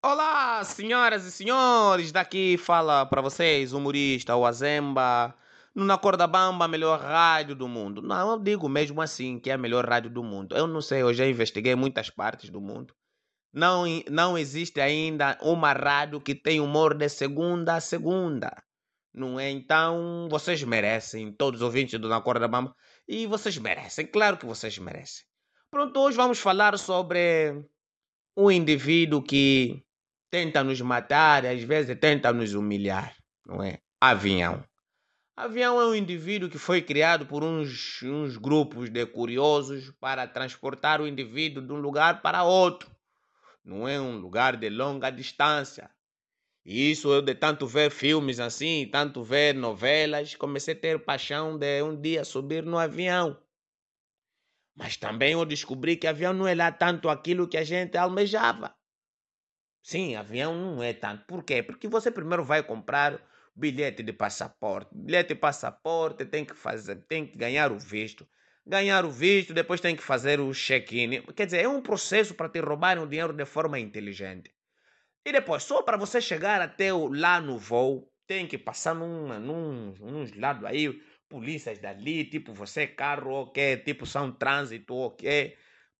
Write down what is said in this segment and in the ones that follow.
Olá, senhoras e senhores, daqui fala para vocês o humorista, o Azemba, no Na Corda Bamba, a melhor rádio do mundo. Não, eu digo mesmo assim que é a melhor rádio do mundo. Eu não sei, eu já investiguei muitas partes do mundo. Não, não existe ainda uma rádio que tem humor de segunda a segunda. Não é? Então, vocês merecem, todos os ouvintes do Na Corda Bamba, e vocês merecem, claro que vocês merecem. Pronto, hoje vamos falar sobre um indivíduo que tenta nos matar, às vezes tenta nos humilhar, não é? Avião. Avião é um indivíduo que foi criado por uns, uns grupos de curiosos para transportar o indivíduo de um lugar para outro. Não é um lugar de longa distância. E isso eu de tanto ver filmes assim, tanto ver novelas, comecei a ter paixão de um dia subir no avião. Mas também eu descobri que avião não é lá tanto aquilo que a gente almejava. Sim, avião não é tanto. Por quê? Porque você primeiro vai comprar bilhete de passaporte. Bilhete de passaporte tem que fazer, tem que ganhar o visto. Ganhar o visto, depois tem que fazer o check-in. Quer dizer, é um processo para te roubarem o dinheiro de forma inteligente. E depois, só para você chegar até o, lá no voo, tem que passar numa, num, uns lados aí, polícias dali, tipo você carro, ok, tipo são trânsito, ok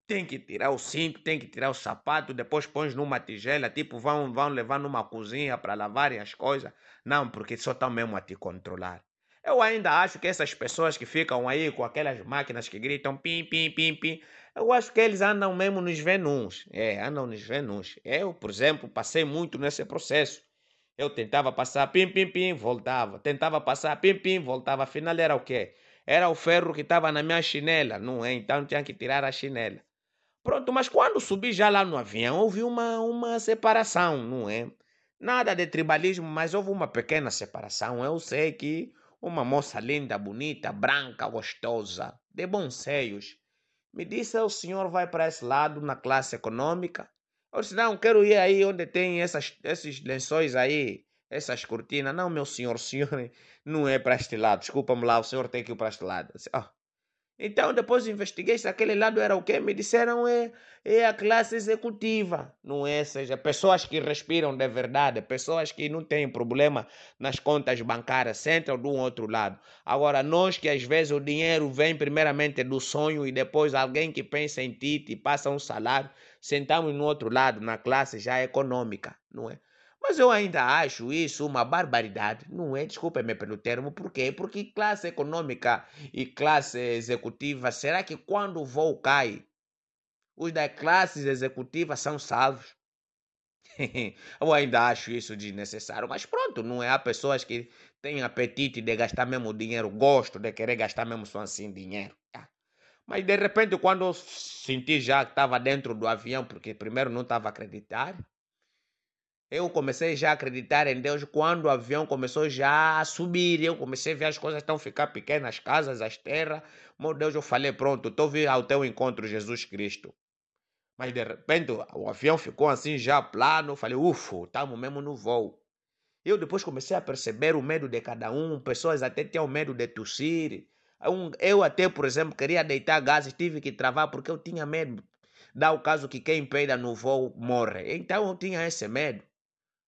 tem que tirar o cinto, tem que tirar o sapato, depois põe numa tigela, tipo vão, vão levar numa cozinha para lavarem as coisas. Não, porque só estão mesmo a te controlar. Eu ainda acho que essas pessoas que ficam aí com aquelas máquinas que gritam pim, pim, pim, pim, eu acho que eles andam mesmo nos venus. É, andam nos venus. Eu, por exemplo, passei muito nesse processo. Eu tentava passar pim, pim, pim, voltava. Tentava passar pim, pim, voltava. Afinal era o quê? Era o ferro que estava na minha chinela, não é? Então tinha que tirar a chinela. Pronto, mas quando subi já lá no avião, houve uma, uma separação, não é? Nada de tribalismo, mas houve uma pequena separação. Eu sei que uma moça linda, bonita, branca, gostosa, de bons seios, me disse: o senhor vai para esse lado na classe econômica? Eu disse: não, quero ir aí onde tem essas, esses lençóis aí, essas cortinas. Não, meu senhor, senhor não é para este lado. Desculpa-me lá, o senhor tem que ir para este lado. disse, oh, então, depois investiguei se aquele lado era o quê? Me disseram é, é a classe executiva, não é? Ou seja, pessoas que respiram de verdade, pessoas que não têm problema nas contas bancárias, sentam de um outro lado. Agora, nós que às vezes o dinheiro vem primeiramente do sonho e depois alguém que pensa em ti te passa um salário, sentamos no outro lado, na classe já econômica, não é? Mas eu ainda acho isso uma barbaridade, não é? Desculpe-me pelo termo, por quê? Porque classe econômica e classe executiva, será que quando o voo cai, os das classes executivas são salvos? eu ainda acho isso desnecessário, mas pronto, não é? Há pessoas que têm apetite de gastar mesmo dinheiro, gosto de querer gastar mesmo só assim dinheiro. Tá? Mas de repente, quando eu senti já que estava dentro do avião, porque primeiro não estava a acreditar, eu comecei já a acreditar em Deus quando o avião começou já a subir. Eu comecei a ver as coisas estão ficar pequenas, as casas, as terras. Meu Deus, eu falei, pronto, estou vindo ao teu encontro, Jesus Cristo. Mas de repente o avião ficou assim já plano. Falei, ufa, estamos mesmo no voo. Eu depois comecei a perceber o medo de cada um. Pessoas até tinham medo de tossir. Eu até, por exemplo, queria deitar gases, tive que travar porque eu tinha medo. Dá o caso que quem peida no voo morre. Então eu tinha esse medo.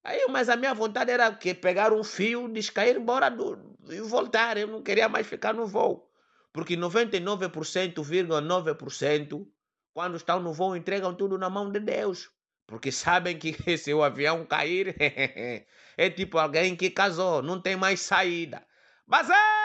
Aí, mas a minha vontade era que pegar um fio, descair embora do, e voltar. Eu não queria mais ficar no voo. Porque 99,9% quando estão no voo entregam tudo na mão de Deus. Porque sabem que se o avião cair, é tipo alguém que casou, não tem mais saída. Mas é!